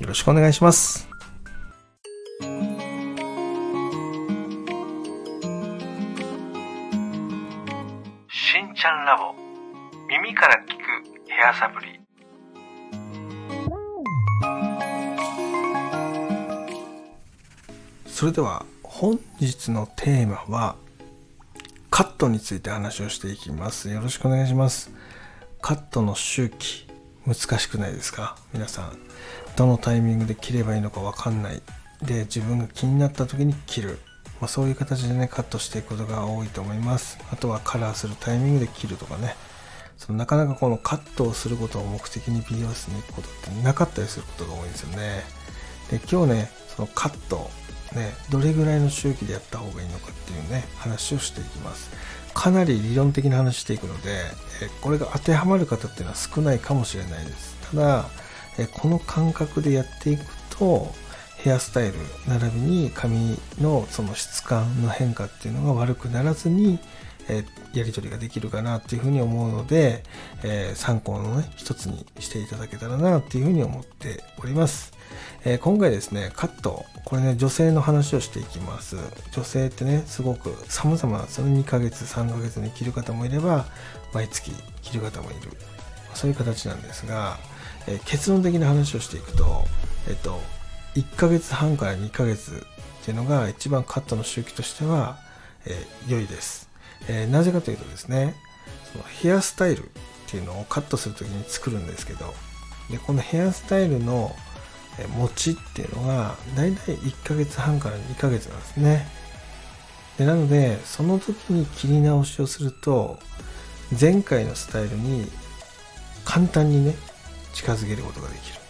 よろしくお願いします。しんちゃんラボ。耳から聞くヘアサプリそれでは本日のテーマはカットについて話をしていきます。よろしくお願いします。カットの周期難しくないですか？皆さん。どのタイミングで切ればいいのか分かんない。で自分が気になった時に切る、まあ、そういう形でねカットしていくことが多いと思います。あとはカラーするタイミングで切るとかね。そのなかなかこのカットをすることを目的に美容室に行くことってなかったりすることが多いんですよね。で今日ねそのカットねどれぐらいの周期でやった方がいいのかっていうね話をしていきます。かなり理論的な話していくのでえこれが当てはまる方っていうのは少ないかもしれないです。ただえこの感覚でやっていくとヘアスタイル並びに髪のその質感の変化っていうのが悪くならずにえやり取りができるかなっていうふうに思うので、えー参考のね一つにしていただけたらなっていうふうに思っております、えー今回ですねカット。これね女性の話をしていきます。女性ってねすごく様々その2ヶ月3ヶ月に切る方もいれば毎月切る方もいる。そういう形なんですが、えー結論的な話をしていくとえっと1ヶ月半から2ヶ月っていうのが一番カットの周期としては、え良いです、えなぜかというとですねそのヘアスタイルっていうのをカットするときに作るんですけどでこのヘアスタイルのえー持ちっていうのがだいたい1ヶ月半から2ヶ月なんですね。でなのでその時に切り直しをすると前回のスタイルに簡単にね近づけることができる。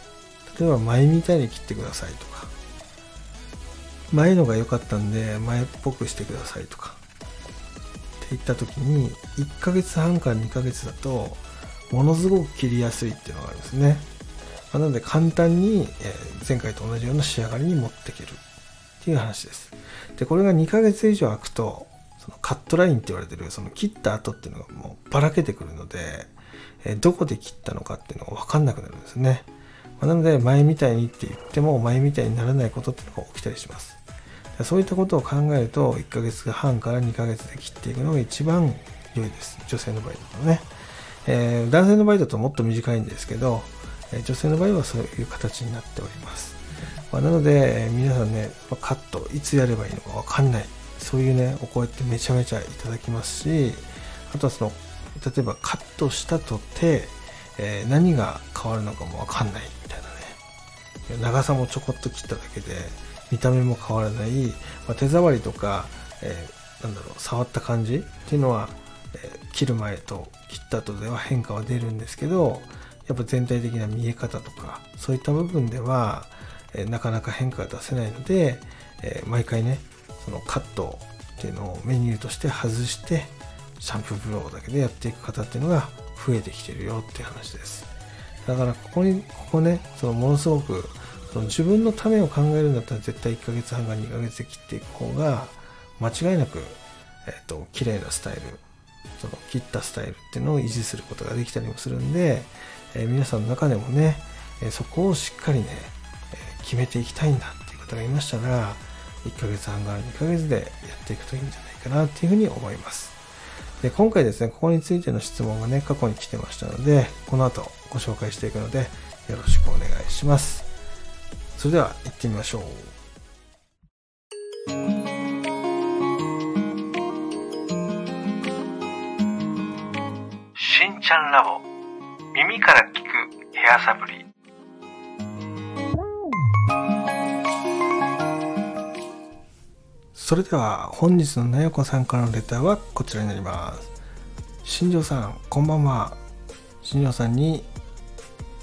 例えば前みたいに切ってくださいとか。前のが良かったんで前っぽくしてくださいとか。って言った時に1ヶ月半から2ヶ月だとものすごく切りやすいっていうのがあるんですね。まなので簡単に、え前回と同じような仕上がりに持っていけるっていう話です。でこれが2ヶ月以上空くとそのカットラインって言われてるその切った後っていうのがもうばらけてくるので、えどこで切ったのかっていうのが分かんなくなるんですね、まなので前みたいにって言っても前みたいにならないことっていうのが起きたりします。そういったことを考えると1ヶ月半から2ヶ月で切っていくのが一番良いです。女性の場合だとね、えー男性の場合だともっと短いんですけど、え女性の場合はそういう形になっております、まあなので、え皆さんねまカットいつやればいいのか分かんない。そういうねお声ってめちゃめちゃいただきますしあとはその例えばカットしたとて、えー何が変わるのかも分かんない。みたいなね。長さもちょこっと切っただけで見た目も変わらない、まあ手触りとか、えーなんだろう触った感じっていうのは、えー切る前と切った後では変化は出るんですけどやっぱ全体的な見え方とかそういった部分では、えなかなか変化が出せないので、え毎回ねそのカットっていうのをメニューとして外してシャンプーブローだけでやっていく方っていうのが増えてきてるよっていう話です。だからここにここねそのものすごくその自分のためを考えるんだったら絶対1ヶ月半か2ヶ月で切っていく方が間違いなく、えっと綺麗なスタイルその切ったスタイルっていうのを維持することができたりもするんで、えー皆さんの中でもね、えーそこをしっかりね、えー決めていきたいんだっていう方がいましたら1ヶ月半から2ヶ月でやっていくといいんじゃないかなっていうふうに思います。で今回ですねここについての質問がね過去に来てましたのでこの後ご紹介していくのでよろしくお願いします。それでは行ってみましょう。しんちゃんラボ。耳から聞くヘアサプリ。それでは本日のなよこさんからのレターはこちらになります。新庄さんこんばんは。新庄さんに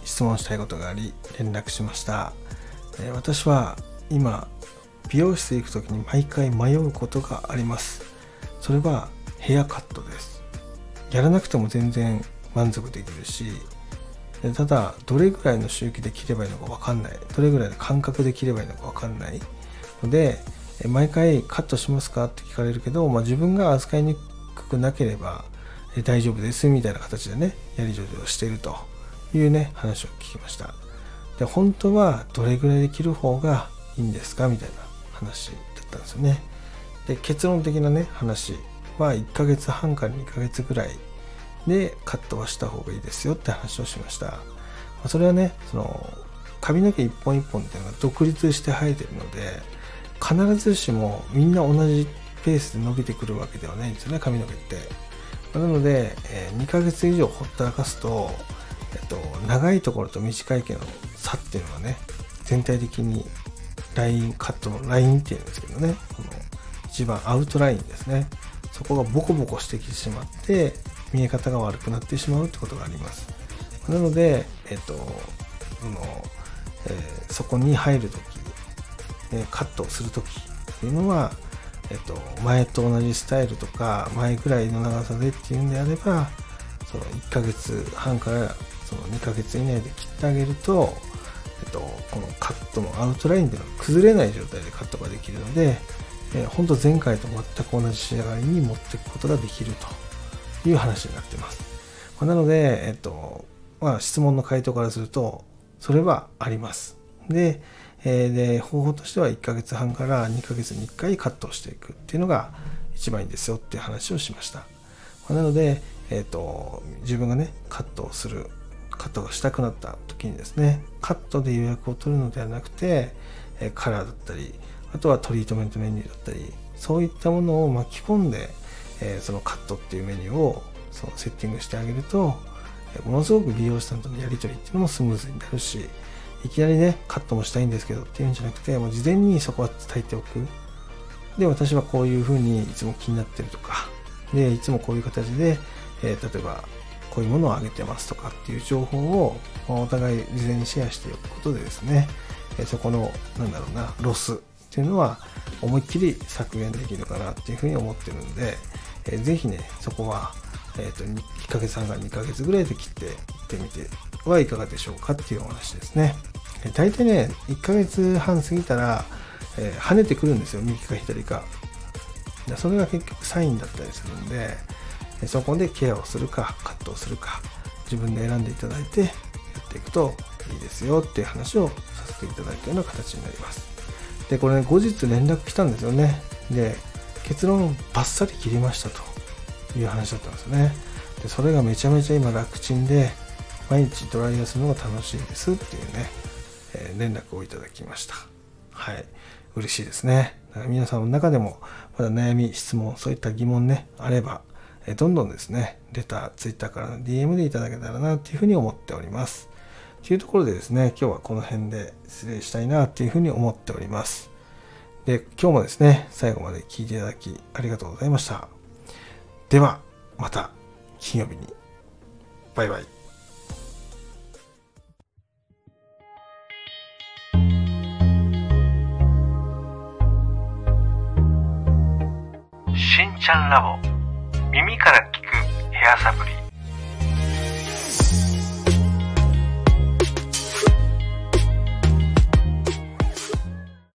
質問したいことがあり連絡しました。え私は今美容室へ行く時に毎回迷うことがあります。それはヘアカットです。やらなくても全然満足できるしただどれぐらいの周期で切ればいいのか分かんない。どれぐらいの感覚で切ればいいのか分かんない。ので毎回カットしますかって聞かれるけど、まあ、自分が扱いにくくなければ大丈夫ですみたいな形でねやり取りをしているというね話を聞きました。で本当はどれぐらいで切る方がいいんですかみたいな話だったんですよね。で結論的なね話は1ヶ月半から2ヶ月ぐらいでカットはした方がいいですよって話をしました。それはねその髪の毛一本一本っていうのが独立して生えてるので必ずしもみんな同じペースで伸びてくるわけではないんですよね髪の毛って。なので、え2ヶ月以上ほったらかすと、えっと、長いところと短い毛の差っていうのはね全体的にラインカットのラインっていうんですけどねこの一番アウトラインですね。そこがボコボコしてきてしまって見え方が悪くなってしまうってことがあります。なのでえっとその、えー、そこに入るとき、えカットするときっていうのはえっと、前と同じスタイルとか前ぐらいの長さでっていうんであればその1ヶ月半からその2ヶ月以内で切ってあげると、えっと、このカットのアウトラインでは崩れない状態でカットができるので、えー、本当前回と全く同じ仕上がりに持っていくことができると。いう話になってます。ま、なので、えっとまあ、質問の回答からするとそれはあります。で、えー、で方法としては1ヶ月半から2ヶ月に1回カットしていくっていうのが一番いいんですよっていう話をしました。なので、えーと、自分がねカットをするカットがしたくなった時にですねカットで予約を取るのではなくて、えカラーだったりあとはトリートメントメニューだったりそういったものを巻き込んで、えー、そのカットっていうメニューをそのセッティングしてあげるとえものすごく美容師さんとのやり取りっていうのもスムーズになるしいきなりね、カットもしたいんですけどっていうんじゃなくて、もう事前にそこは伝えておく。で、私はこういうふうにいつも気になってるとか、で、いつもこういう形で、えー、例えば、こういうものをあげてますとかっていう情報をお互い事前にシェアしておくことでですね、えそこの、なんだろうな、ロスっていうのは思いっきり削減できるかなっていうふうに思ってるんで、えー、ぜひね、そこは、えっ、ー、と、1ヶ月半から2ヶ月ぐらいで切っていってみてはいかがでしょうかっていうお話ですね。大体ね、1ヶ月半過ぎたら、え、跳ねてくるんですよ、右か左か。それが結局サインだったりするんで、そこでケアをするか、カットをするか、自分で選んでいただいてやっていくといいですよっていう話をさせていただいたような形になります。で、これね、後日連絡来たんですよね。で、結論をバッサリ切りましたという話だったんですよね。で、それがめちゃめちゃ今楽ちんで、毎日ドライヤーするのが楽しいですっていうね、えー、連絡をいただきました。はい。嬉しいですね。だから皆さんの中でも、まだ悩み、質問、そういった疑問ね、あれば、え、どんどんですね、レター、ツイッターからの DM でいただけたらなっていうふうに思っております。というところでですね、今日はこの辺で失礼したいなっていうふうに思っております。で、今日もですね、最後まで聞いていただきありがとうございました。では、また金曜日に。バイバイ。しんちゃんラボ耳から聞くヘアサプリ